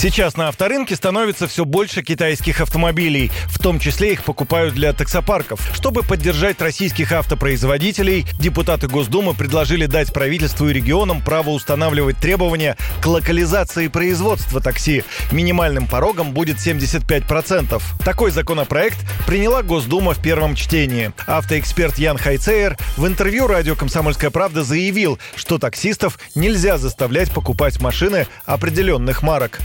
Сейчас на авторынке становится все больше китайских автомобилей. В том числе их покупают для таксопарков. Чтобы поддержать российских автопроизводителей, депутаты Госдумы предложили дать правительству и регионам право устанавливать требования к локализации производства такси. Минимальным порогом будет 75%. Такой законопроект приняла Госдума в первом чтении. Автоэксперт Ян Хайцейер в интервью радио «Комсомольская правда» заявил, что таксистов нельзя заставлять покупать машины определенных марок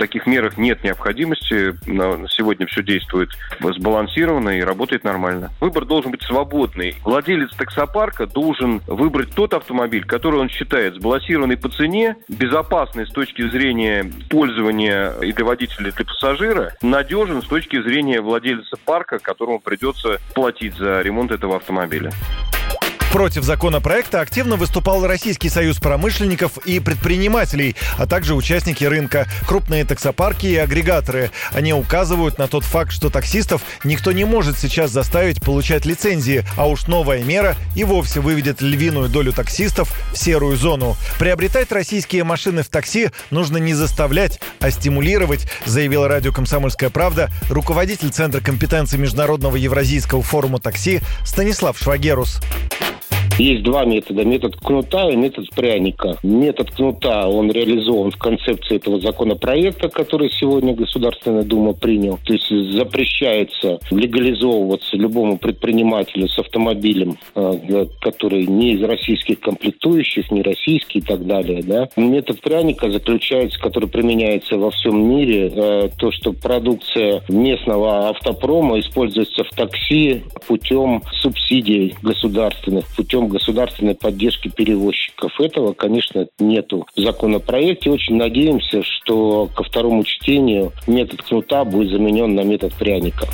таких мерах нет необходимости. Сегодня все действует сбалансированно и работает нормально. Выбор должен быть свободный. Владелец таксопарка должен выбрать тот автомобиль, который он считает сбалансированный по цене, безопасный с точки зрения пользования и для водителя, и для пассажира, надежен с точки зрения владельца парка, которому придется платить за ремонт этого автомобиля. Против законопроекта активно выступал Российский союз промышленников и предпринимателей, а также участники рынка, крупные таксопарки и агрегаторы. Они указывают на тот факт, что таксистов никто не может сейчас заставить получать лицензии, а уж новая мера и вовсе выведет львиную долю таксистов в серую зону. Приобретать российские машины в такси нужно не заставлять, а стимулировать, заявила радио «Комсомольская правда» руководитель Центра компетенции Международного Евразийского форума такси Станислав Швагерус. Есть два метода. Метод кнута и метод пряника. Метод кнута, он реализован в концепции этого законопроекта, который сегодня Государственная Дума принял. То есть запрещается легализовываться любому предпринимателю с автомобилем, э, который не из российских комплектующих, не российский и так далее. Да? Метод пряника заключается, который применяется во всем мире, э, то, что продукция местного автопрома используется в такси путем субсидий государственных, путем государственной поддержки перевозчиков. Этого, конечно, нету в законопроекте. Очень надеемся, что ко второму чтению метод кнута будет заменен на метод пряника.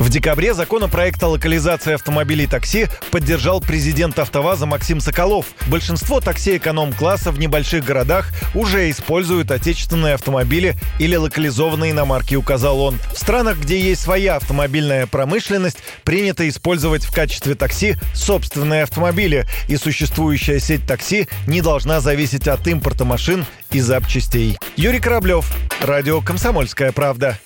В декабре законопроект о локализации автомобилей такси поддержал президент АвтоВАЗа Максим Соколов. Большинство такси эконом-класса в небольших городах уже используют отечественные автомобили или локализованные иномарки, указал он. В странах, где есть своя автомобильная промышленность, принято использовать в качестве такси собственные автомобили, и существующая сеть такси не должна зависеть от импорта машин и запчастей. Юрий Кораблев, Радио «Комсомольская правда».